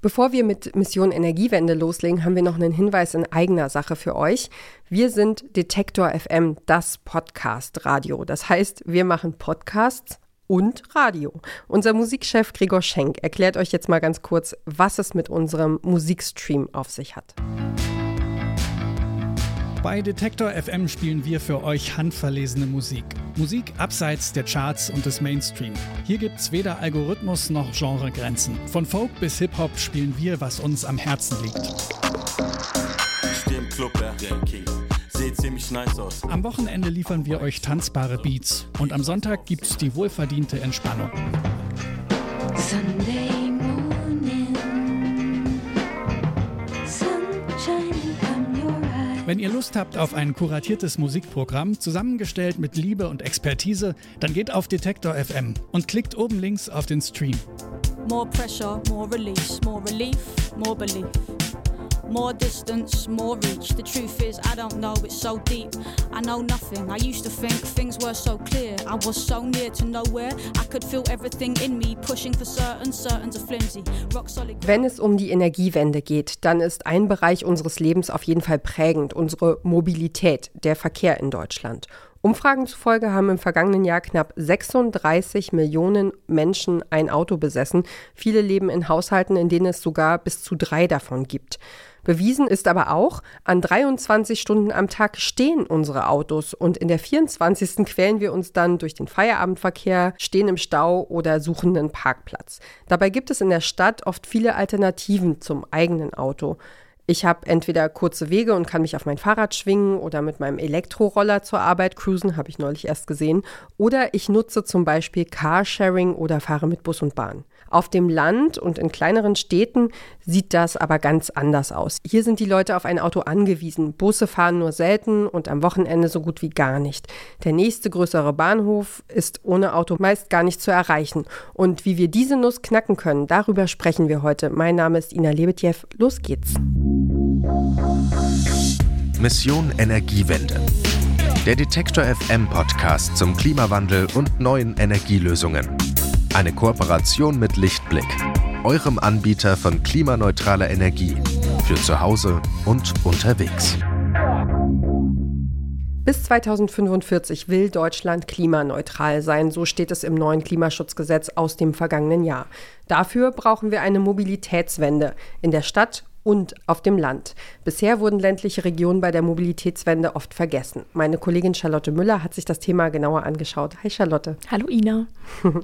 Bevor wir mit Mission Energiewende loslegen, haben wir noch einen Hinweis in eigener Sache für euch. Wir sind Detektor FM, das Podcast-Radio. Das heißt, wir machen Podcasts und Radio. Unser Musikchef Gregor Schenk erklärt euch jetzt mal ganz kurz, was es mit unserem Musikstream auf sich hat. Bei Detektor FM spielen wir für euch handverlesene Musik. Musik abseits der Charts und des Mainstream. Hier gibt's weder Algorithmus noch Genregrenzen. Von Folk bis Hip-Hop spielen wir, was uns am Herzen liegt. Club, der King. Nice. Am Wochenende liefern wir euch tanzbare Beats und am Sonntag gibt's die wohlverdiente Entspannung. Sunday Wenn ihr Lust habt auf ein kuratiertes Musikprogramm, zusammengestellt mit Liebe und Expertise, dann geht auf Detektor FM und klickt oben links auf den Stream. More pressure, more release, more relief, more belief. More distance, more reach. The truth is, I don't know, it's so deep. I know nothing. I used to think things were so clear. I was so near to nowhere. I could feel everything in me pushing for certain, certain's a flimsy. Rock solid. Wenn es um die Energiewende geht, dann ist ein Bereich unseres Lebens auf jeden Fall prägend, unsere Mobilität, der Verkehr in Deutschland. Umfragen zufolge haben im vergangenen Jahr knapp 36 Millionen Menschen ein Auto besessen. Viele leben in Haushalten, in denen es sogar bis zu drei davon gibt. Bewiesen ist aber auch, an 23 Stunden am Tag stehen unsere Autos und in der 24. quälen wir uns dann durch den Feierabendverkehr, stehen im Stau oder suchen einen Parkplatz. Dabei gibt es in der Stadt oft viele Alternativen zum eigenen Auto. Ich habe entweder kurze Wege und kann mich auf mein Fahrrad schwingen oder mit meinem Elektroroller zur Arbeit cruisen, habe ich neulich erst gesehen. Oder ich nutze zum Beispiel Carsharing oder fahre mit Bus und Bahn. Auf dem Land und in kleineren Städten sieht das aber ganz anders aus. Hier sind die Leute auf ein Auto angewiesen. Busse fahren nur selten und am Wochenende so gut wie gar nicht. Der nächste größere Bahnhof ist ohne Auto meist gar nicht zu erreichen. Und wie wir diese Nuss knacken können, darüber sprechen wir heute. Mein Name ist Ina Lebetjew. Los geht's. Mission Energiewende. Der Detektor FM Podcast zum Klimawandel und neuen Energielösungen. Eine Kooperation mit Lichtblick, eurem Anbieter von klimaneutraler Energie für zu Hause und unterwegs. Bis 2045 will Deutschland klimaneutral sein, so steht es im neuen Klimaschutzgesetz aus dem vergangenen Jahr. Dafür brauchen wir eine Mobilitätswende in der Stadt und auf dem Land. Bisher wurden ländliche Regionen bei der Mobilitätswende oft vergessen. Meine Kollegin Charlotte Müller hat sich das Thema genauer angeschaut. Hi Charlotte. Hallo Ina.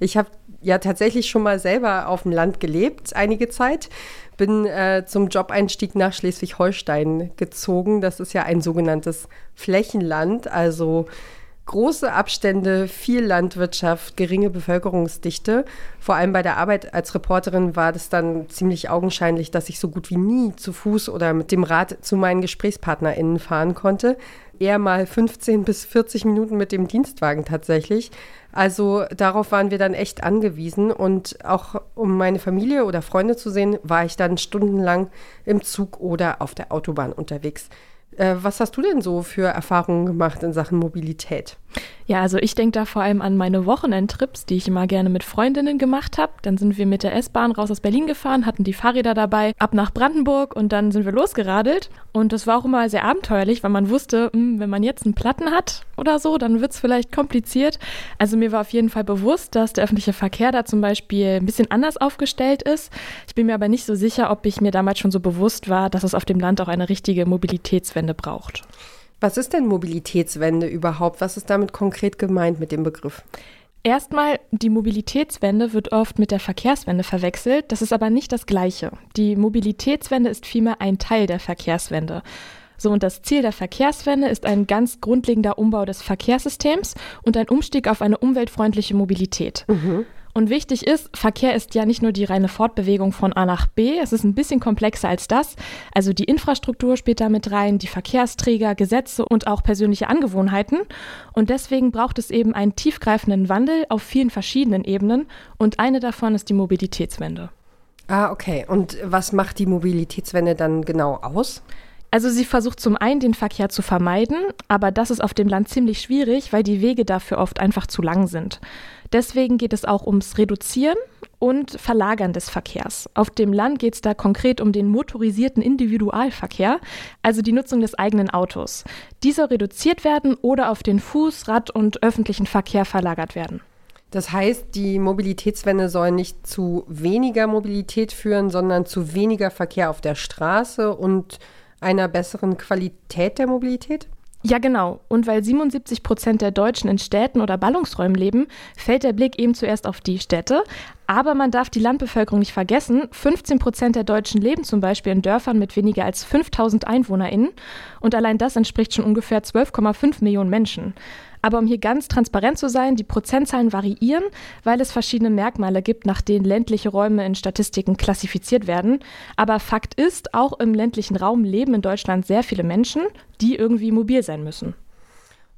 Ich habe ja tatsächlich schon mal selber auf dem Land gelebt, einige Zeit. Bin äh, zum Jobeinstieg nach Schleswig-Holstein gezogen. Das ist ja ein sogenanntes Flächenland, also große Abstände, viel Landwirtschaft, geringe Bevölkerungsdichte. Vor allem bei der Arbeit als Reporterin war das dann ziemlich augenscheinlich, dass ich so gut wie nie zu Fuß oder mit dem Rad zu meinen GesprächspartnerInnen fahren konnte. Eher mal 15 bis 40 Minuten mit dem Dienstwagen tatsächlich. Also darauf waren wir dann echt angewiesen und auch um meine Familie oder Freunde zu sehen, war ich dann stundenlang im Zug oder auf der Autobahn unterwegs. Äh, was hast du denn so für Erfahrungen gemacht in Sachen Mobilität? Ja, also ich denke da vor allem an meine Wochenendtrips, die ich immer gerne mit Freundinnen gemacht habe. Dann sind wir mit der S-Bahn raus aus Berlin gefahren, hatten die Fahrräder dabei, ab nach Brandenburg und dann sind wir losgeradelt. Und das war auch immer sehr abenteuerlich, weil man wusste, mh, wenn man jetzt einen Platten hat oder so, dann wird es vielleicht kompliziert. Also mir war auf jeden Fall bewusst, dass der öffentliche Verkehr da zum Beispiel ein bisschen anders aufgestellt ist. Ich bin mir aber nicht so sicher, ob ich mir damals schon so bewusst war, dass es auf dem Land auch eine richtige Mobilitätswende braucht. Was ist denn Mobilitätswende überhaupt? Was ist damit konkret gemeint mit dem Begriff? Erstmal, die Mobilitätswende wird oft mit der Verkehrswende verwechselt. Das ist aber nicht das Gleiche. Die Mobilitätswende ist vielmehr ein Teil der Verkehrswende. So, und das Ziel der Verkehrswende ist ein ganz grundlegender Umbau des Verkehrssystems und ein Umstieg auf eine umweltfreundliche Mobilität. Und wichtig ist, Verkehr ist ja nicht nur die reine Fortbewegung von A nach B, es ist ein bisschen komplexer als das. Also die Infrastruktur spielt da mit rein, die Verkehrsträger, Gesetze und auch persönliche Angewohnheiten. Und deswegen braucht es eben einen tiefgreifenden Wandel auf vielen verschiedenen Ebenen und eine davon ist die Mobilitätswende. Ah, okay. Und was macht die Mobilitätswende dann genau aus? Also sie versucht zum einen den Verkehr zu vermeiden, aber das ist auf dem Land ziemlich schwierig, weil die Wege dafür oft einfach zu lang sind. Deswegen geht es auch ums Reduzieren und Verlagern des Verkehrs. Auf dem Land geht es da konkret um den motorisierten Individualverkehr, also die Nutzung des eigenen Autos. Dieser reduziert werden oder auf den Fuß-, Rad- und öffentlichen Verkehr verlagert werden. Das heißt, die Mobilitätswende soll nicht zu weniger Mobilität führen, sondern zu weniger Verkehr auf der Straße und einer besseren Qualität der Mobilität? Ja, genau. Und weil 77 Prozent der Deutschen in Städten oder Ballungsräumen leben, fällt der Blick eben zuerst auf die Städte. Aber man darf die Landbevölkerung nicht vergessen. 15 Prozent der Deutschen leben zum Beispiel in Dörfern mit weniger als 5000 EinwohnerInnen. Und allein das entspricht schon ungefähr 12,5 Millionen Menschen. Aber um hier ganz transparent zu sein, die Prozentzahlen variieren, weil es verschiedene Merkmale gibt, nach denen ländliche Räume in Statistiken klassifiziert werden. Aber Fakt ist, auch im ländlichen Raum leben in Deutschland sehr viele Menschen, die irgendwie mobil sein müssen.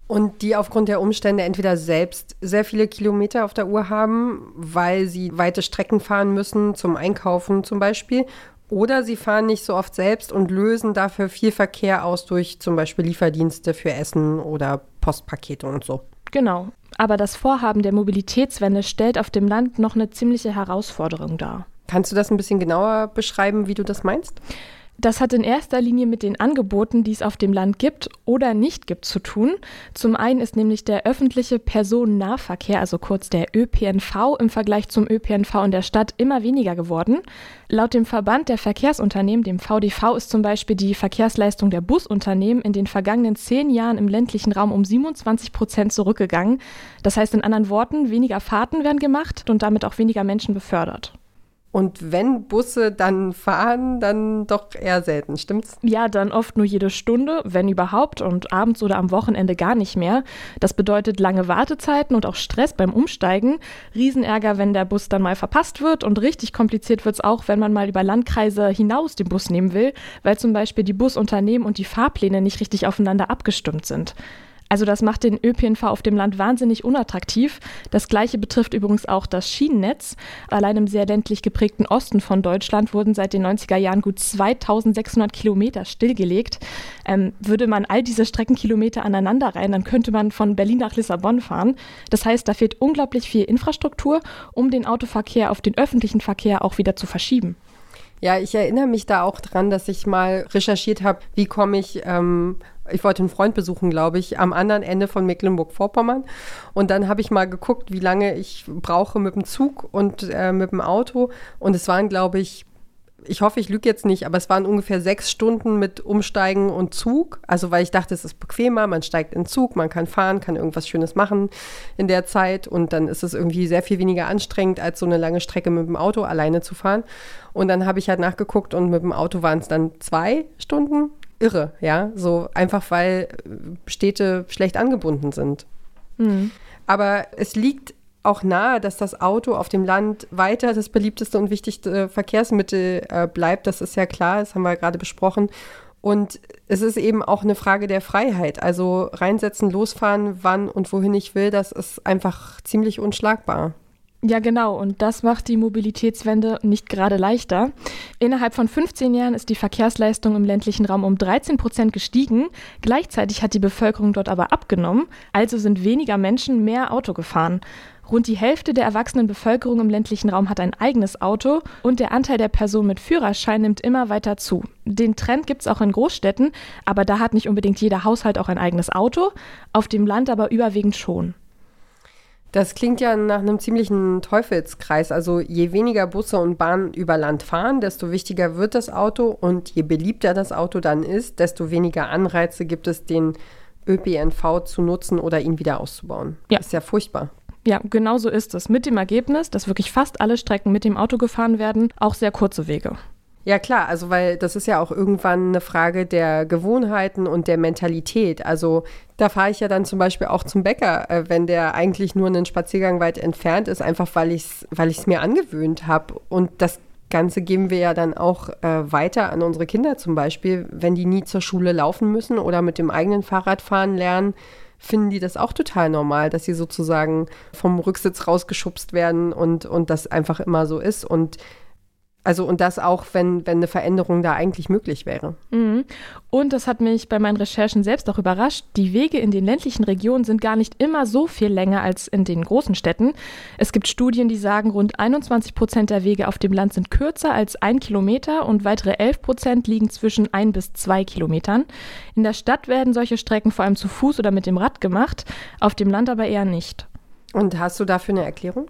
Und die aufgrund der Umstände entweder selbst sehr viele Kilometer auf der Uhr haben, weil sie weite Strecken fahren müssen, zum Einkaufen zum Beispiel, oder sie fahren nicht so oft selbst und lösen dafür viel Verkehr aus durch zum Beispiel Lieferdienste für Essen oder Postpakete und so. Genau. Aber das Vorhaben der Mobilitätswende stellt auf dem Land noch eine ziemliche Herausforderung dar. Kannst du das ein bisschen genauer beschreiben, wie du das meinst? Das hat in erster Linie mit den Angeboten, die es auf dem Land gibt oder nicht gibt, zu tun. Zum einen ist nämlich der öffentliche Personennahverkehr, also kurz der ÖPNV, im Vergleich zum ÖPNV in der Stadt immer weniger geworden. Laut dem Verband der Verkehrsunternehmen, dem VDV, ist zum Beispiel die Verkehrsleistung der Busunternehmen in den vergangenen zehn Jahren im ländlichen Raum um 27 Prozent zurückgegangen. Das heißt in anderen Worten, weniger Fahrten werden gemacht und damit auch weniger Menschen befördert. Und wenn Busse dann fahren, dann doch eher selten, stimmt's? Ja, dann oft nur jede Stunde, wenn überhaupt, und abends oder am Wochenende gar nicht mehr. Das bedeutet lange Wartezeiten und auch Stress beim Umsteigen. Riesenärger, wenn der Bus dann mal verpasst wird und richtig kompliziert wird's auch, wenn man mal über Landkreise hinaus den Bus nehmen will, weil zum Beispiel die Busunternehmen und die Fahrpläne nicht richtig aufeinander abgestimmt sind. Also das macht den ÖPNV auf dem Land wahnsinnig unattraktiv. Das gleiche betrifft übrigens auch das Schienennetz. Allein im sehr ländlich geprägten Osten von Deutschland wurden seit den 90er Jahren gut 2600 Kilometer stillgelegt. Ähm, würde man all diese Streckenkilometer aneinander rein, dann könnte man von Berlin nach Lissabon fahren. Das heißt, da fehlt unglaublich viel Infrastruktur, um den Autoverkehr auf den öffentlichen Verkehr auch wieder zu verschieben. Ja, ich erinnere mich da auch dran, dass ich mal recherchiert habe, wie komme ich ähm, ich wollte einen Freund besuchen, glaube ich, am anderen Ende von Mecklenburg-Vorpommern. Und dann habe ich mal geguckt, wie lange ich brauche mit dem Zug und äh, mit dem Auto. Und es waren, glaube ich, ich hoffe, ich lüge jetzt nicht, aber es waren ungefähr sechs Stunden mit Umsteigen und Zug. Also, weil ich dachte, es ist bequemer, man steigt in Zug, man kann fahren, kann irgendwas Schönes machen in der Zeit und dann ist es irgendwie sehr viel weniger anstrengend, als so eine lange Strecke mit dem Auto alleine zu fahren. Und dann habe ich halt nachgeguckt und mit dem Auto waren es dann zwei Stunden irre, ja, so einfach weil Städte schlecht angebunden sind. Mhm. Aber es liegt auch nahe, dass das Auto auf dem Land weiter das beliebteste und wichtigste Verkehrsmittel äh, bleibt. Das ist ja klar, das haben wir gerade besprochen. Und es ist eben auch eine Frage der Freiheit. Also reinsetzen, losfahren, wann und wohin ich will, das ist einfach ziemlich unschlagbar. Ja, genau. Und das macht die Mobilitätswende nicht gerade leichter. Innerhalb von 15 Jahren ist die Verkehrsleistung im ländlichen Raum um 13 Prozent gestiegen. Gleichzeitig hat die Bevölkerung dort aber abgenommen. Also sind weniger Menschen mehr Auto gefahren. Rund die Hälfte der erwachsenen Bevölkerung im ländlichen Raum hat ein eigenes Auto und der Anteil der Personen mit Führerschein nimmt immer weiter zu. Den Trend gibt es auch in Großstädten, aber da hat nicht unbedingt jeder Haushalt auch ein eigenes Auto, auf dem Land aber überwiegend schon. Das klingt ja nach einem ziemlichen Teufelskreis. Also je weniger Busse und Bahnen über Land fahren, desto wichtiger wird das Auto und je beliebter das Auto dann ist, desto weniger Anreize gibt es, den ÖPNV zu nutzen oder ihn wieder auszubauen. Ja. Das ist ja furchtbar. Ja, genau so ist es. Mit dem Ergebnis, dass wirklich fast alle Strecken mit dem Auto gefahren werden, auch sehr kurze Wege. Ja klar, also weil das ist ja auch irgendwann eine Frage der Gewohnheiten und der Mentalität. Also da fahre ich ja dann zum Beispiel auch zum Bäcker, äh, wenn der eigentlich nur einen Spaziergang weit entfernt ist, einfach weil ich es weil ich's mir angewöhnt habe. Und das Ganze geben wir ja dann auch äh, weiter an unsere Kinder zum Beispiel, wenn die nie zur Schule laufen müssen oder mit dem eigenen Fahrrad fahren lernen finden die das auch total normal, dass sie sozusagen vom Rücksitz rausgeschubst werden und, und das einfach immer so ist. Und Also und das auch, wenn, wenn eine Veränderung da eigentlich möglich wäre. Mhm. Und das hat mich bei meinen Recherchen selbst auch überrascht. Die Wege in den ländlichen Regionen sind gar nicht immer so viel länger als in den großen Städten. Es gibt Studien, die sagen, rund 21 Prozent der Wege auf dem Land sind kürzer als ein Kilometer und weitere 11 Prozent liegen zwischen ein bis zwei Kilometern. In der Stadt werden solche Strecken vor allem zu Fuß oder mit dem Rad gemacht, auf dem Land aber eher nicht. Und hast du dafür eine Erklärung?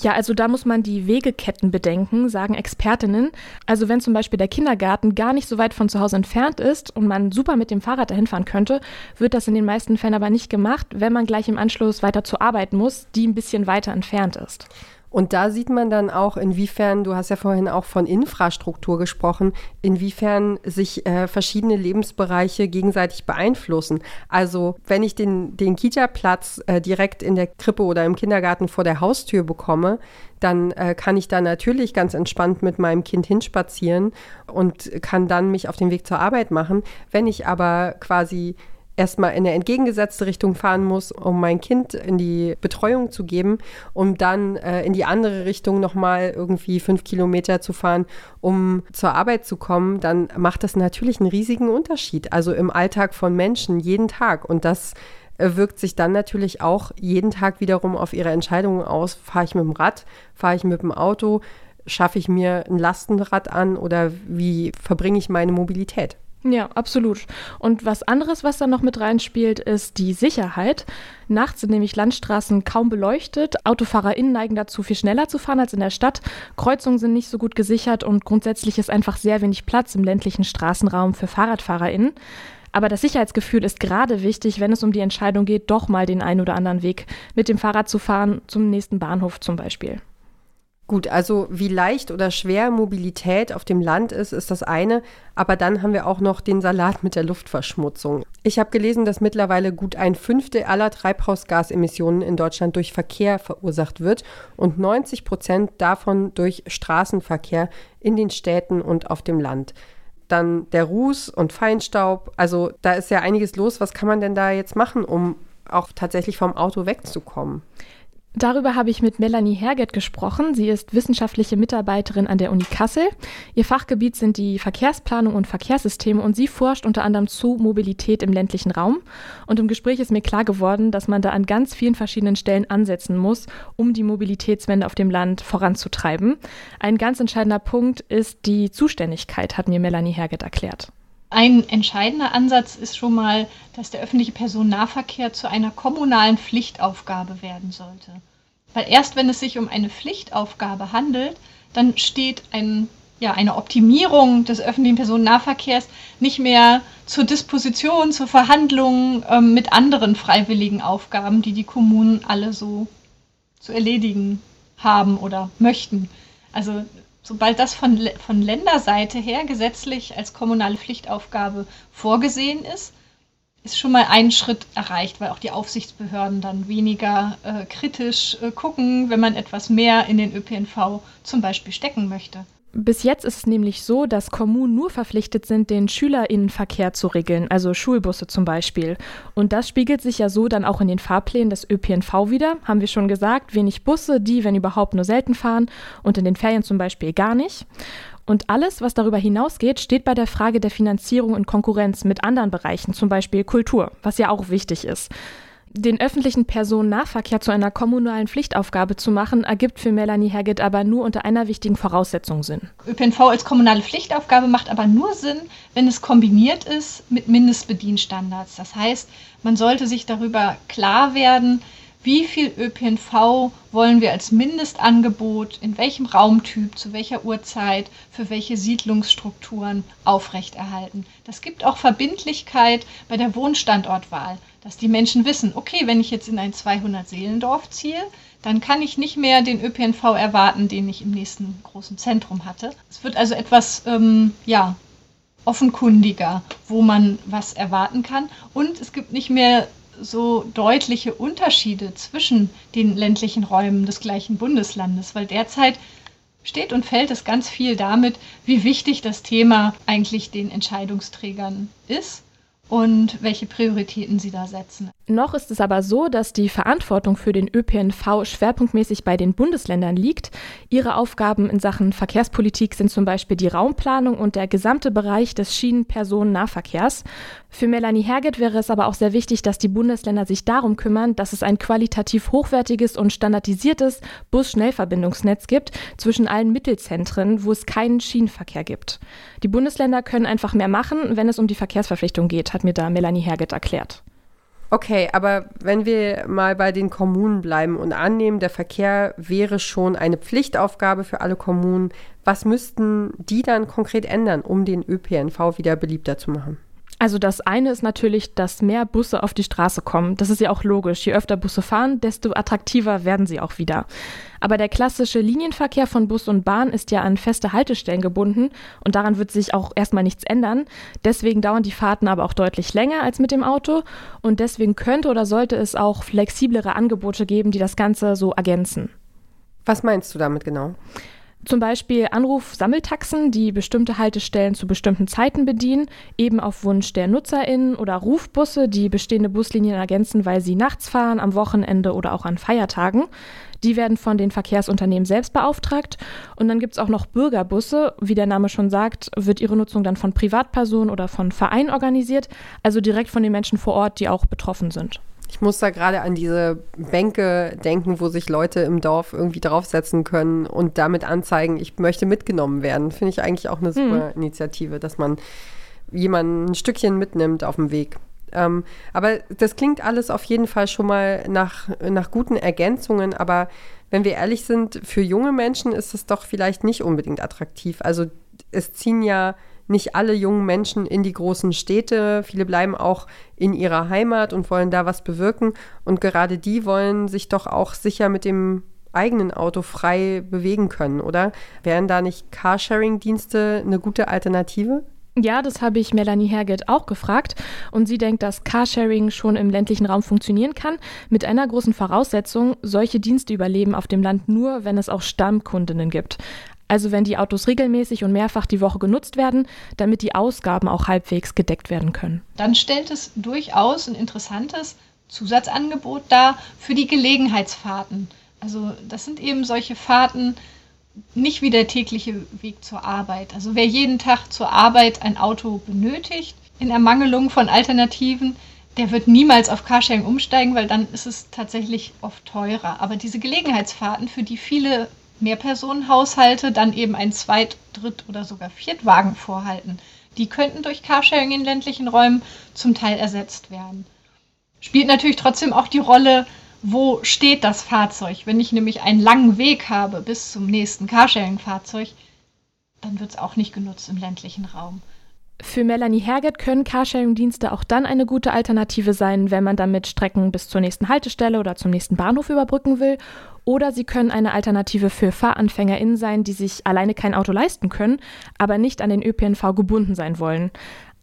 Ja, also da muss man die Wegeketten bedenken, sagen Expertinnen. Also wenn zum Beispiel der Kindergarten gar nicht so weit von zu Hause entfernt ist und man super mit dem Fahrrad dahin fahren könnte, wird das in den meisten Fällen aber nicht gemacht, wenn man gleich im Anschluss weiter zur Arbeit muss, die ein bisschen weiter entfernt ist. Und da sieht man dann auch, inwiefern, du hast ja vorhin auch von Infrastruktur gesprochen, inwiefern sich äh, verschiedene Lebensbereiche gegenseitig beeinflussen. Also wenn ich den, den Kita-Platz äh, direkt in der Krippe oder im Kindergarten vor der Haustür bekomme, dann äh, kann ich da natürlich ganz entspannt mit meinem Kind hinspazieren und kann dann mich auf den Weg zur Arbeit machen. Wenn ich aber quasi erstmal in eine entgegengesetzte Richtung fahren muss, um mein Kind in die Betreuung zu geben, um dann äh, in die andere Richtung nochmal irgendwie fünf Kilometer zu fahren, um zur Arbeit zu kommen, dann macht das natürlich einen riesigen Unterschied. Also im Alltag von Menschen jeden Tag. Und das äh, wirkt sich dann natürlich auch jeden Tag wiederum auf ihre Entscheidungen aus. Fahre ich mit dem Rad, fahre ich mit dem Auto, schaffe ich mir ein Lastenrad an oder wie verbringe ich meine Mobilität? Ja, absolut. Und was anderes, was da noch mit reinspielt, ist die Sicherheit. Nachts sind nämlich Landstraßen kaum beleuchtet. AutofahrerInnen neigen dazu, viel schneller zu fahren als in der Stadt. Kreuzungen sind nicht so gut gesichert und grundsätzlich ist einfach sehr wenig Platz im ländlichen Straßenraum für FahrradfahrerInnen. Aber das Sicherheitsgefühl ist gerade wichtig, wenn es um die Entscheidung geht, doch mal den einen oder anderen Weg mit dem Fahrrad zu fahren, zum nächsten Bahnhof zum Beispiel. Gut, also wie leicht oder schwer Mobilität auf dem Land ist, ist das eine. Aber dann haben wir auch noch den Salat mit der Luftverschmutzung. Ich habe gelesen, dass mittlerweile gut ein Fünftel aller Treibhausgasemissionen in Deutschland durch Verkehr verursacht wird und 90 Prozent davon durch Straßenverkehr in den Städten und auf dem Land. Dann der Ruß und Feinstaub. Also da ist ja einiges los. Was kann man denn da jetzt machen, um auch tatsächlich vom Auto wegzukommen? Darüber habe ich mit Melanie Herget gesprochen. Sie ist wissenschaftliche Mitarbeiterin an der Uni Kassel. Ihr Fachgebiet sind die Verkehrsplanung und Verkehrssysteme und sie forscht unter anderem zu Mobilität im ländlichen Raum. Und im Gespräch ist mir klar geworden, dass man da an ganz vielen verschiedenen Stellen ansetzen muss, um die Mobilitätswende auf dem Land voranzutreiben. Ein ganz entscheidender Punkt ist die Zuständigkeit, hat mir Melanie Herget erklärt. Ein entscheidender Ansatz ist schon mal, dass der öffentliche Personennahverkehr zu einer kommunalen Pflichtaufgabe werden sollte. Weil erst wenn es sich um eine Pflichtaufgabe handelt, dann steht ein, ja, eine Optimierung des öffentlichen Personennahverkehrs nicht mehr zur Disposition, zur Verhandlung ähm, mit anderen freiwilligen Aufgaben, die die Kommunen alle so zu erledigen haben oder möchten. Also sobald das von, von Länderseite her gesetzlich als kommunale Pflichtaufgabe vorgesehen ist, ist schon mal ein Schritt erreicht, weil auch die Aufsichtsbehörden dann weniger äh, kritisch äh, gucken, wenn man etwas mehr in den ÖPNV zum Beispiel stecken möchte. Bis jetzt ist es nämlich so, dass Kommunen nur verpflichtet sind, den Schülerinnenverkehr zu regeln, also Schulbusse zum Beispiel. Und das spiegelt sich ja so dann auch in den Fahrplänen des ÖPNV wieder, haben wir schon gesagt, wenig Busse, die, wenn überhaupt, nur selten fahren und in den Ferien zum Beispiel gar nicht. Und alles, was darüber hinausgeht, steht bei der Frage der Finanzierung in Konkurrenz mit anderen Bereichen, zum Beispiel Kultur, was ja auch wichtig ist. Den öffentlichen Personennahverkehr zu einer kommunalen Pflichtaufgabe zu machen, ergibt für Melanie Haggett aber nur unter einer wichtigen Voraussetzung Sinn. ÖPNV als kommunale Pflichtaufgabe macht aber nur Sinn, wenn es kombiniert ist mit Mindestbedienstandards. Das heißt, man sollte sich darüber klar werden, wie viel ÖPNV wollen wir als Mindestangebot, in welchem Raumtyp, zu welcher Uhrzeit, für welche Siedlungsstrukturen aufrechterhalten. Das gibt auch Verbindlichkeit bei der Wohnstandortwahl dass die Menschen wissen, okay, wenn ich jetzt in ein 200-Seelendorf ziehe, dann kann ich nicht mehr den ÖPNV erwarten, den ich im nächsten großen Zentrum hatte. Es wird also etwas, ähm, ja, offenkundiger, wo man was erwarten kann. Und es gibt nicht mehr so deutliche Unterschiede zwischen den ländlichen Räumen des gleichen Bundeslandes, weil derzeit steht und fällt es ganz viel damit, wie wichtig das Thema eigentlich den Entscheidungsträgern ist und welche Prioritäten sie da setzen. Noch ist es aber so, dass die Verantwortung für den ÖPNV schwerpunktmäßig bei den Bundesländern liegt. Ihre Aufgaben in Sachen Verkehrspolitik sind zum Beispiel die Raumplanung und der gesamte Bereich des Schienenpersonennahverkehrs. Für Melanie Herget wäre es aber auch sehr wichtig, dass die Bundesländer sich darum kümmern, dass es ein qualitativ hochwertiges und standardisiertes Bus-Schnellverbindungsnetz gibt zwischen allen Mittelzentren, wo es keinen Schienenverkehr gibt. Die Bundesländer können einfach mehr machen, wenn es um die Verkehrsverpflichtung geht, hat mir da Melanie Herget erklärt. Okay, aber wenn wir mal bei den Kommunen bleiben und annehmen, der Verkehr wäre schon eine Pflichtaufgabe für alle Kommunen, was müssten die dann konkret ändern, um den ÖPNV wieder beliebter zu machen? Also das eine ist natürlich, dass mehr Busse auf die Straße kommen. Das ist ja auch logisch. Je öfter Busse fahren, desto attraktiver werden sie auch wieder. Aber der klassische Linienverkehr von Bus und Bahn ist ja an feste Haltestellen gebunden und daran wird sich auch erstmal nichts ändern. Deswegen dauern die Fahrten aber auch deutlich länger als mit dem Auto und deswegen könnte oder sollte es auch flexiblere Angebote geben, die das Ganze so ergänzen. Was meinst du damit genau? Zum Beispiel Anruf-Sammeltaxen, die bestimmte Haltestellen zu bestimmten Zeiten bedienen, eben auf Wunsch der NutzerInnen oder Rufbusse, die bestehende Buslinien ergänzen, weil sie nachts fahren, am Wochenende oder auch an Feiertagen. Die werden von den Verkehrsunternehmen selbst beauftragt. Und dann gibt es auch noch Bürgerbusse. Wie der Name schon sagt, wird ihre Nutzung dann von Privatpersonen oder von Vereinen organisiert, also direkt von den Menschen vor Ort, die auch betroffen sind. Ich muss da gerade an diese Bänke denken, wo sich Leute im Dorf irgendwie draufsetzen können und damit anzeigen, ich möchte mitgenommen werden. Finde ich eigentlich auch eine super mhm. Initiative, dass man jemanden ein Stückchen mitnimmt auf dem Weg. Ähm, aber das klingt alles auf jeden Fall schon mal nach, nach guten Ergänzungen, aber wenn wir ehrlich sind, für junge Menschen ist es doch vielleicht nicht unbedingt attraktiv. Also es ziehen ja nicht alle jungen Menschen in die großen Städte. Viele bleiben auch in ihrer Heimat und wollen da was bewirken. Und gerade die wollen sich doch auch sicher mit dem eigenen Auto frei bewegen können, oder? Wären da nicht Carsharing-Dienste eine gute Alternative? Ja, das habe ich Melanie Herget auch gefragt. Und sie denkt, dass Carsharing schon im ländlichen Raum funktionieren kann, mit einer großen Voraussetzung, solche Dienste überleben auf dem Land nur, wenn es auch Stammkundinnen gibt. Also wenn die Autos regelmäßig und mehrfach die Woche genutzt werden, damit die Ausgaben auch halbwegs gedeckt werden können. Dann stellt es durchaus ein interessantes Zusatzangebot dar für die Gelegenheitsfahrten. Also das sind eben solche Fahrten, nicht wie der tägliche Weg zur Arbeit. Also wer jeden Tag zur Arbeit ein Auto benötigt, in Ermangelung von Alternativen, der wird niemals auf Carsharing umsteigen, weil dann ist es tatsächlich oft teurer. Aber diese Gelegenheitsfahrten, für die viele Mehrpersonenhaushalte dann eben ein Zweit-, Dritt- oder sogar Viertwagen vorhalten. Die könnten durch Carsharing in ländlichen Räumen zum Teil ersetzt werden. Spielt natürlich trotzdem auch die Rolle, wo steht das Fahrzeug. Wenn ich nämlich einen langen Weg habe bis zum nächsten Carsharing-Fahrzeug, dann wird es auch nicht genutzt im ländlichen Raum. Für Melanie Herget können Carsharing-Dienste auch dann eine gute Alternative sein, wenn man damit Strecken bis zur nächsten Haltestelle oder zum nächsten Bahnhof überbrücken will. Oder sie können eine Alternative für FahranfängerInnen sein, die sich alleine kein Auto leisten können, aber nicht an den ÖPNV gebunden sein wollen.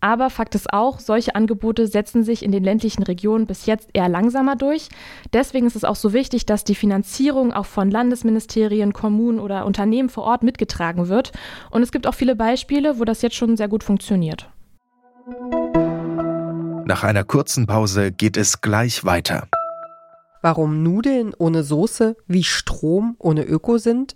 Aber Fakt ist auch, solche Angebote setzen sich in den ländlichen Regionen bis jetzt eher langsamer durch. Deswegen ist es auch so wichtig, dass die Finanzierung auch von Landesministerien, Kommunen oder Unternehmen vor Ort mitgetragen wird. Und es gibt auch viele Beispiele, wo das jetzt schon sehr gut funktioniert. Nach einer kurzen Pause geht es gleich weiter. Warum Nudeln ohne Soße wie Strom ohne Öko sind?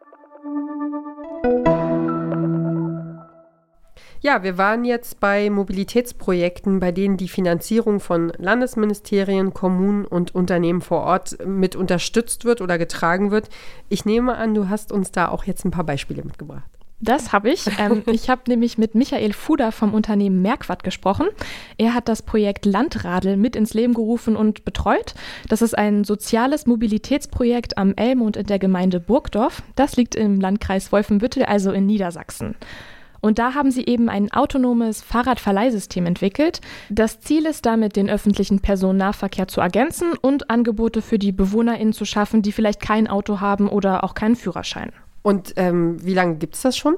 Ja, wir waren jetzt bei Mobilitätsprojekten, bei denen die Finanzierung von Landesministerien, Kommunen und Unternehmen vor Ort mit unterstützt wird oder getragen wird. Ich nehme an, du hast uns da auch jetzt ein paar Beispiele mitgebracht. Das habe ich. Ähm, ich habe nämlich mit Michael Fuder vom Unternehmen Merkwart gesprochen. Er hat das Projekt Landradel mit ins Leben gerufen und betreut. Das ist ein soziales Mobilitätsprojekt am Elmund in der Gemeinde Burgdorf. Das liegt im Landkreis Wolfenbüttel, also in Niedersachsen. Und da haben sie eben ein autonomes Fahrradverleihsystem entwickelt. Das Ziel ist damit, den öffentlichen Personennahverkehr zu ergänzen und Angebote für die BewohnerInnen zu schaffen, die vielleicht kein Auto haben oder auch keinen Führerschein. Und ähm, wie lange gibt es das schon?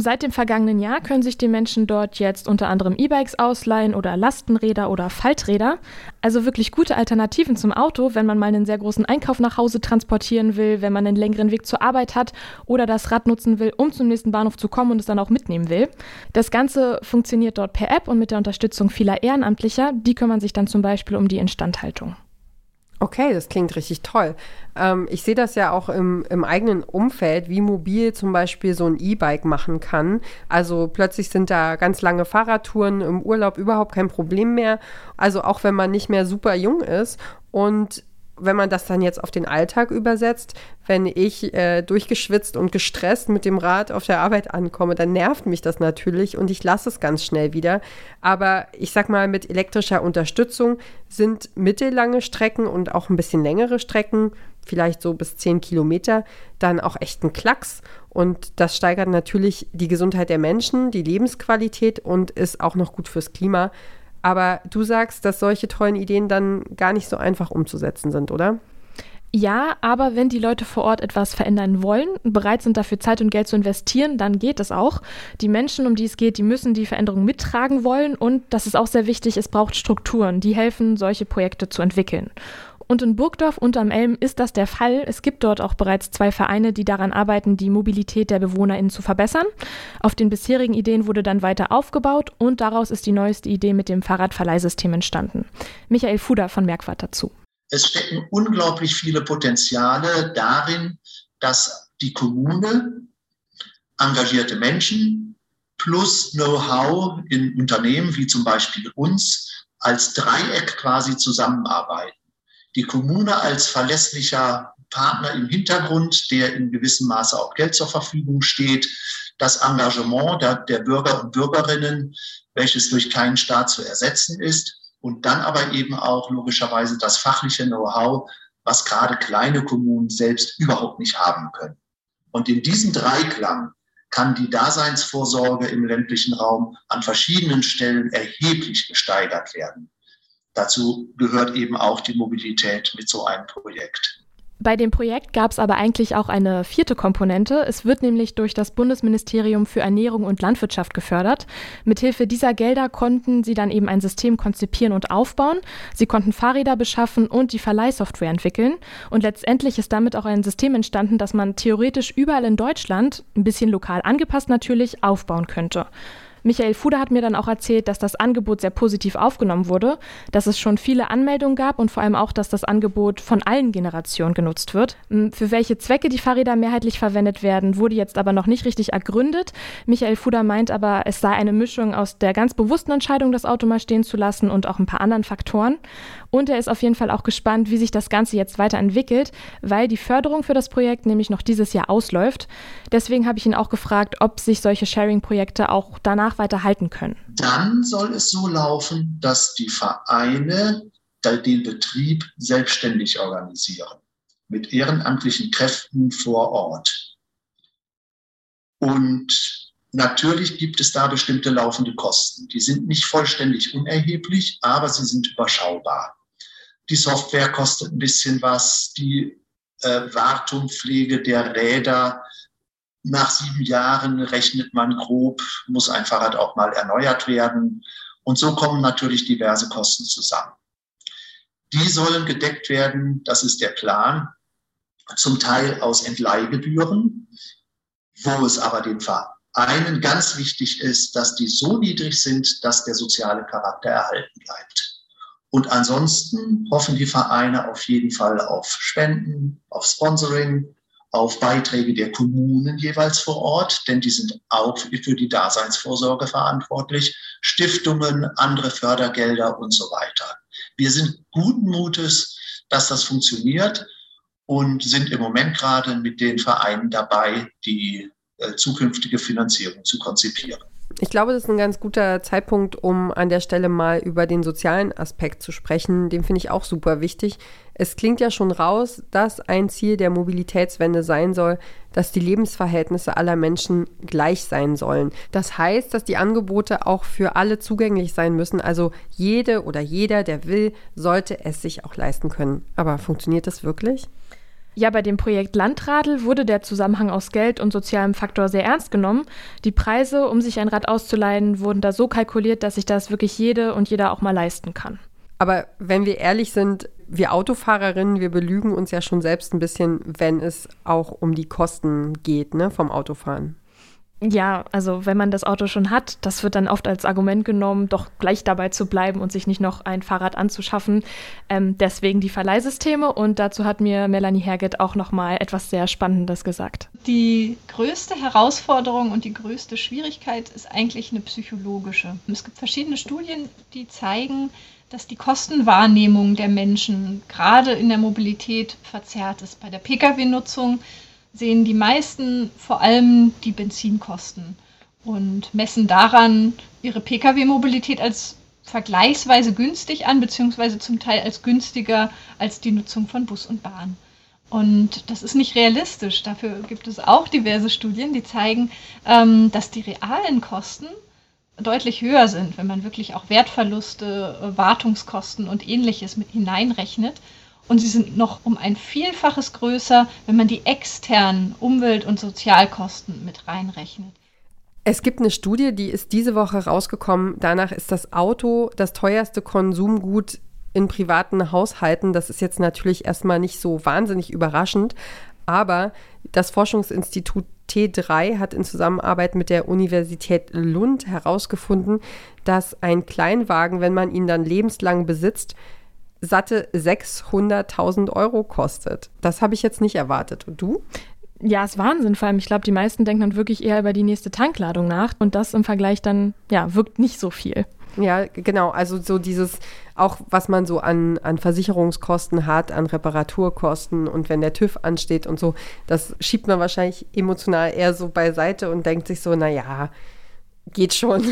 Seit dem vergangenen Jahr können sich die Menschen dort jetzt unter anderem E-Bikes ausleihen oder Lastenräder oder Falträder. Also wirklich gute Alternativen zum Auto, wenn man mal einen sehr großen Einkauf nach Hause transportieren will, wenn man einen längeren Weg zur Arbeit hat oder das Rad nutzen will, um zum nächsten Bahnhof zu kommen und es dann auch mitnehmen will. Das Ganze funktioniert dort per App und mit der Unterstützung vieler Ehrenamtlicher. Die kümmern sich dann zum Beispiel um die Instandhaltung. Okay, das klingt richtig toll. Ähm, ich sehe das ja auch im, im eigenen Umfeld, wie mobil zum Beispiel so ein E-Bike machen kann. Also plötzlich sind da ganz lange Fahrradtouren im Urlaub überhaupt kein Problem mehr. Also auch wenn man nicht mehr super jung ist. Und wenn man das dann jetzt auf den Alltag übersetzt, wenn ich äh, durchgeschwitzt und gestresst mit dem Rad auf der Arbeit ankomme, dann nervt mich das natürlich und ich lasse es ganz schnell wieder. Aber ich sag mal, mit elektrischer Unterstützung sind mittellange Strecken und auch ein bisschen längere Strecken, vielleicht so bis 10 Kilometer, dann auch echt ein Klacks. Und das steigert natürlich die Gesundheit der Menschen, die Lebensqualität und ist auch noch gut fürs Klima. Aber du sagst, dass solche tollen Ideen dann gar nicht so einfach umzusetzen sind, oder? Ja, aber wenn die Leute vor Ort etwas verändern wollen, bereit sind dafür Zeit und Geld zu investieren, dann geht es auch. Die Menschen, um die es geht, die müssen die Veränderung mittragen wollen und das ist auch sehr wichtig, es braucht Strukturen, die helfen, solche Projekte zu entwickeln. Und in Burgdorf und am Elm ist das der Fall. Es gibt dort auch bereits zwei Vereine, die daran arbeiten, die Mobilität der BewohnerInnen zu verbessern. Auf den bisherigen Ideen wurde dann weiter aufgebaut und daraus ist die neueste Idee mit dem Fahrradverleihsystem entstanden. Michael Fuder von Merkwart dazu. Es stecken unglaublich viele Potenziale darin, dass die Kommune engagierte Menschen plus Know-how in Unternehmen wie zum Beispiel uns als Dreieck quasi zusammenarbeiten die Kommune als verlässlicher Partner im Hintergrund, der in gewissem Maße auch Geld zur Verfügung steht, das Engagement der, der Bürger und Bürgerinnen, welches durch keinen Staat zu ersetzen ist, und dann aber eben auch logischerweise das fachliche Know-how, was gerade kleine Kommunen selbst überhaupt nicht haben können. Und in diesem Dreiklang kann die Daseinsvorsorge im ländlichen Raum an verschiedenen Stellen erheblich gesteigert werden. Dazu gehört eben auch die Mobilität mit so einem Projekt. Bei dem Projekt gab es aber eigentlich auch eine vierte Komponente. Es wird nämlich durch das Bundesministerium für Ernährung und Landwirtschaft gefördert. Mithilfe dieser Gelder konnten sie dann eben ein System konzipieren und aufbauen. Sie konnten Fahrräder beschaffen und die Verleihsoftware entwickeln. Und letztendlich ist damit auch ein System entstanden, das man theoretisch überall in Deutschland, ein bisschen lokal angepasst natürlich, aufbauen könnte. Michael Fuder hat mir dann auch erzählt, dass das Angebot sehr positiv aufgenommen wurde, dass es schon viele Anmeldungen gab und vor allem auch, dass das Angebot von allen Generationen genutzt wird. Für welche Zwecke die Fahrräder mehrheitlich verwendet werden, wurde jetzt aber noch nicht richtig ergründet. Michael Fuder meint aber, es sei eine Mischung aus der ganz bewussten Entscheidung, das Auto mal stehen zu lassen und auch ein paar anderen Faktoren. Und er ist auf jeden Fall auch gespannt, wie sich das Ganze jetzt weiterentwickelt, weil die Förderung für das Projekt nämlich noch dieses Jahr ausläuft. Deswegen habe ich ihn auch gefragt, ob sich solche Sharing-Projekte auch danach weiter halten können. Dann soll es so laufen, dass die Vereine den Betrieb selbstständig organisieren, mit ehrenamtlichen Kräften vor Ort. Und Natürlich gibt es da bestimmte laufende Kosten. Die sind nicht vollständig unerheblich, aber sie sind überschaubar. Die Software kostet ein bisschen was, die äh, Wartung, Pflege der Räder. Nach sieben Jahren rechnet man grob, muss ein Fahrrad auch mal erneuert werden. Und so kommen natürlich diverse Kosten zusammen. Die sollen gedeckt werden, das ist der Plan, zum Teil aus Entleihgebühren, wo es aber den Vereinen ganz wichtig ist, dass die so niedrig sind, dass der soziale Charakter erhalten bleibt. Und ansonsten hoffen die Vereine auf jeden Fall auf Spenden, auf Sponsoring, auf Beiträge der Kommunen jeweils vor Ort, denn die sind auch für die Daseinsvorsorge verantwortlich, Stiftungen, andere Fördergelder und so weiter. Wir sind guten Mutes, dass das funktioniert und sind im Moment gerade mit den Vereinen dabei, die äh, zukünftige Finanzierung zu konzipieren. Ich glaube, das ist ein ganz guter Zeitpunkt, um an der Stelle mal über den sozialen Aspekt zu sprechen. Den finde ich auch super wichtig. Es klingt ja schon raus, dass ein Ziel der Mobilitätswende sein soll, dass die Lebensverhältnisse aller Menschen gleich sein sollen. Das heißt, dass die Angebote auch für alle zugänglich sein müssen. Also jede oder jeder, der will, sollte es sich auch leisten können. Aber funktioniert das wirklich? Ja, bei dem Projekt Landradl wurde der Zusammenhang aus Geld und sozialem Faktor sehr ernst genommen. Die Preise, um sich ein Rad auszuleihen, wurden da so kalkuliert, dass sich das wirklich jede und jeder auch mal leisten kann. Aber wenn wir ehrlich sind, wir Autofahrerinnen, wir belügen uns ja schon selbst ein bisschen, wenn es auch um die Kosten geht, ne, vom Autofahren. Ja, also wenn man das Auto schon hat, das wird dann oft als Argument genommen, doch gleich dabei zu bleiben und sich nicht noch ein Fahrrad anzuschaffen. Ähm, deswegen die Verleihsysteme und dazu hat mir Melanie Herget auch noch mal etwas sehr Spannendes gesagt. Die größte Herausforderung und die größte Schwierigkeit ist eigentlich eine psychologische. Es gibt verschiedene Studien, die zeigen, dass die Kostenwahrnehmung der Menschen gerade in der Mobilität verzerrt ist. Bei der Pkw-Nutzung sehen die meisten vor allem die Benzinkosten und messen daran ihre Pkw-Mobilität als vergleichsweise günstig an, beziehungsweise zum Teil als günstiger als die Nutzung von Bus und Bahn. Und das ist nicht realistisch. Dafür gibt es auch diverse Studien, die zeigen, ähm, dass die realen Kosten deutlich höher sind, wenn man wirklich auch Wertverluste, Wartungskosten und ähnliches mit hineinrechnet. Und sie sind noch um ein Vielfaches größer, wenn man die externen Umwelt- und Sozialkosten mit reinrechnet. Es gibt eine Studie, die ist diese Woche rausgekommen. Danach ist das Auto das teuerste Konsumgut in privaten Haushalten. Das ist jetzt natürlich erstmal nicht so wahnsinnig überraschend, aber das Forschungsinstitut T3 hat in Zusammenarbeit mit der Universität Lund herausgefunden, dass ein Kleinwagen, wenn man ihn dann lebenslang besitzt, satte 600.000 Euro kostet. Das habe ich jetzt nicht erwartet. Und du? Ja, ist Wahnsinn. Vor allem, ich glaube, die meisten denken dann wirklich eher über die nächste Tankladung nach. Und das im Vergleich dann, ja, wirkt nicht so viel. Ja, genau. Also so dieses, auch was man so an, an Versicherungskosten hat, an Reparaturkosten und wenn der TÜV ansteht und so, das schiebt man wahrscheinlich emotional eher so beiseite und denkt sich so, naja, geht schon.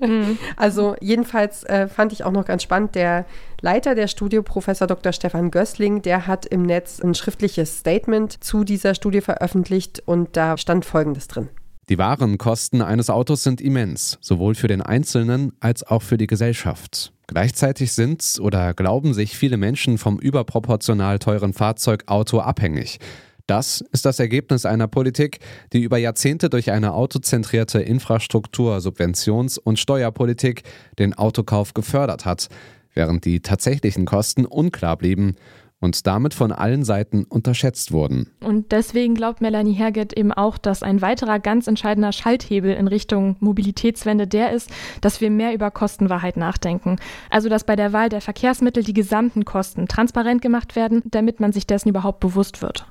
Mhm. Also jedenfalls äh, fand ich auch noch ganz spannend, der Leiter der Studie, Professor Dr. Stefan Gößling, der hat im Netz ein schriftliches Statement zu dieser Studie veröffentlicht und da stand Folgendes drin. Die wahren Kosten eines Autos sind immens, sowohl für den Einzelnen als auch für die Gesellschaft. Gleichzeitig sind oder glauben sich viele Menschen vom überproportional teuren Fahrzeug Auto abhängig. Das ist das Ergebnis einer Politik, die über Jahrzehnte durch eine autozentrierte Infrastruktur-, Subventions- und Steuerpolitik den Autokauf gefördert hat, während die tatsächlichen Kosten unklar blieben und damit von allen Seiten unterschätzt wurden. Und deswegen glaubt Melanie Herget eben auch, dass ein weiterer ganz entscheidender Schalthebel in Richtung Mobilitätswende der ist, dass wir mehr über Kostenwahrheit nachdenken. Also dass bei der Wahl der Verkehrsmittel die gesamten Kosten transparent gemacht werden, damit man sich dessen überhaupt bewusst wird.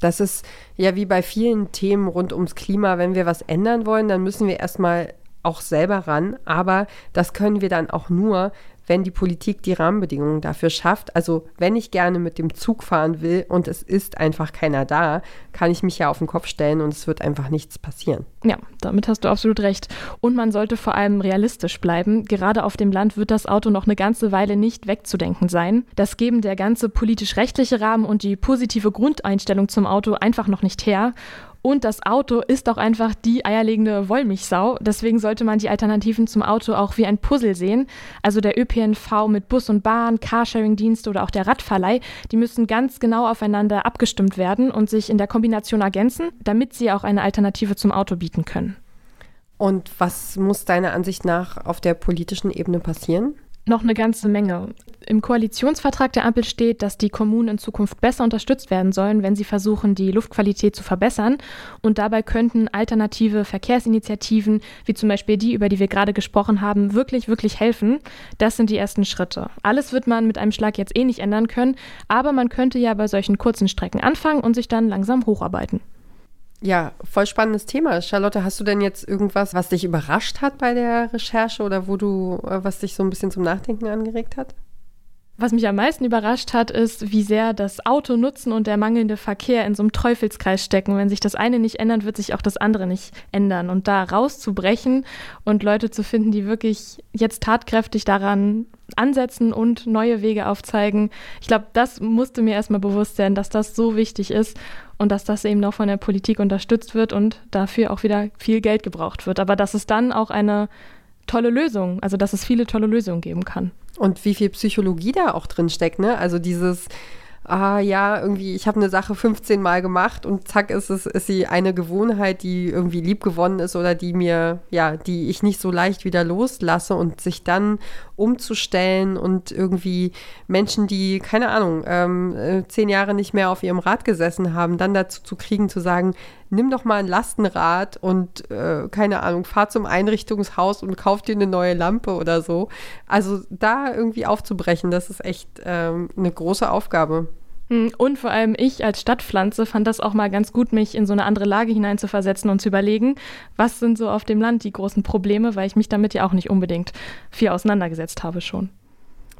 Das ist ja wie bei vielen Themen rund ums Klima, wenn wir was ändern wollen, dann müssen wir erstmal auch selber ran. Aber das können wir dann auch nur, wenn die Politik die Rahmenbedingungen dafür schafft. Also wenn ich gerne mit dem Zug fahren will und es ist einfach keiner da, kann ich mich ja auf den Kopf stellen und es wird einfach nichts passieren. Ja, damit hast du absolut recht. Und man sollte vor allem realistisch bleiben. Gerade auf dem Land wird das Auto noch eine ganze Weile nicht wegzudenken sein. Das geben der ganze politisch-rechtliche Rahmen und die positive Grundeinstellung zum Auto einfach noch nicht her. Und das Auto ist auch einfach die eierlegende Wollmilchsau. Deswegen sollte man die Alternativen zum Auto auch wie ein Puzzle sehen. Also der ÖPNV mit Bus und Bahn, Carsharing-Dienste oder auch der Radverleih, die müssen ganz genau aufeinander abgestimmt werden und sich in der Kombination ergänzen, damit sie auch eine Alternative zum Auto bieten können. Und was muss deiner Ansicht nach auf der politischen Ebene passieren? Noch eine ganze Menge. Im Koalitionsvertrag der Ampel steht, dass die Kommunen in Zukunft besser unterstützt werden sollen, wenn sie versuchen, die Luftqualität zu verbessern. Und dabei könnten alternative Verkehrsinitiativen, wie zum Beispiel die, über die wir gerade gesprochen haben, wirklich, wirklich helfen. Das sind die ersten Schritte. Alles wird man mit einem Schlag jetzt eh nicht ändern können, aber man könnte ja bei solchen kurzen Strecken anfangen und sich dann langsam hocharbeiten. Ja, voll spannendes Thema. Charlotte, hast du denn jetzt irgendwas, was dich überrascht hat bei der Recherche oder wo du, äh, was dich so ein bisschen zum Nachdenken angeregt hat? Was mich am meisten überrascht hat, ist, wie sehr das Autonutzen und der mangelnde Verkehr in so einem Teufelskreis stecken. Wenn sich das eine nicht ändert, wird sich auch das andere nicht ändern. Und da rauszubrechen und Leute zu finden, die wirklich jetzt tatkräftig daran ansetzen und neue Wege aufzeigen. Ich glaube, das musste mir erstmal bewusst sein, dass das so wichtig ist und dass das eben noch von der Politik unterstützt wird und dafür auch wieder viel Geld gebraucht wird. Aber dass es dann auch eine tolle Lösung, also dass es viele tolle Lösungen geben kann. Und wie viel Psychologie da auch drin steckt, ne? Also dieses ah ja, irgendwie, ich habe eine Sache 15 Mal gemacht und zack ist es, ist sie eine Gewohnheit, die irgendwie lieb gewonnen ist oder die mir, ja, die ich nicht so leicht wieder loslasse und sich dann umzustellen und irgendwie Menschen, die, keine Ahnung, ähm, äh, zehn Jahre nicht mehr auf ihrem Rad gesessen haben, dann dazu zu kriegen, zu sagen, nimm doch mal ein Lastenrad und, äh, keine Ahnung, fahr zum Einrichtungshaus und kauf dir eine neue Lampe oder so. Also da irgendwie aufzubrechen, das ist echt ähm, eine große Aufgabe. Hm, und vor allem ich als Stadtpflanze fand das auch mal ganz gut, mich in so eine andere Lage hineinzuversetzen und zu überlegen, was sind so auf dem Land die großen Probleme, weil ich mich damit ja auch nicht unbedingt viel auseinandergesetzt habe schon.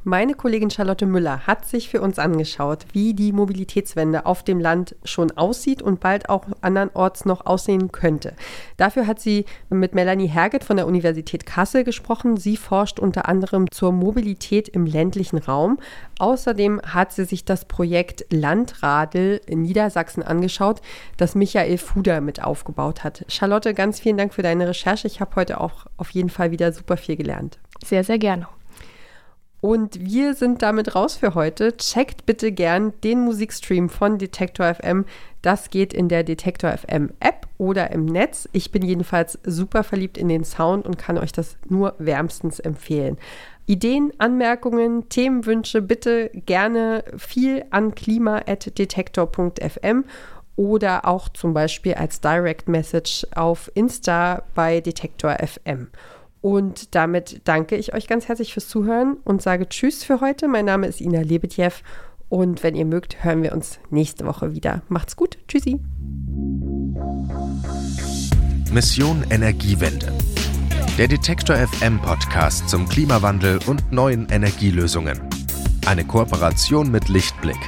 Meine Kollegin Charlotte Müller hat sich für uns angeschaut, wie die Mobilitätswende auf dem Land schon aussieht und bald auch andernorts noch aussehen könnte. Dafür hat sie mit Melanie Herget von der Universität Kassel gesprochen. Sie forscht unter anderem zur Mobilität im ländlichen Raum. Außerdem hat sie sich das Projekt Landradel in Niedersachsen angeschaut, das Michael Fuder mit aufgebaut hat. Charlotte, ganz vielen Dank für deine Recherche. Ich habe heute auch auf jeden Fall wieder super viel gelernt. Sehr, sehr gerne. Und wir sind damit raus für heute. Checkt bitte gern den Musikstream von Detektor FM. Das geht in der Detektor FM App oder im Netz. Ich bin jedenfalls super verliebt in den Sound und kann euch das nur wärmstens empfehlen. Ideen, Anmerkungen, Themenwünsche bitte gerne viel an klima.detektor.fm oder auch zum Beispiel als Direct Message auf Insta bei Detektor FM. Und damit danke ich euch ganz herzlich fürs Zuhören und sage Tschüss für heute. Mein Name ist Ina Lebetjew und wenn ihr mögt, hören wir uns nächste Woche wieder. Macht's gut. Tschüssi. Mission Energiewende. Der Detektor FM Podcast zum Klimawandel und neuen Energielösungen. Eine Kooperation mit Lichtblick,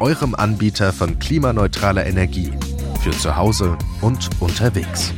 eurem Anbieter von klimaneutraler Energie für zu Hause und unterwegs.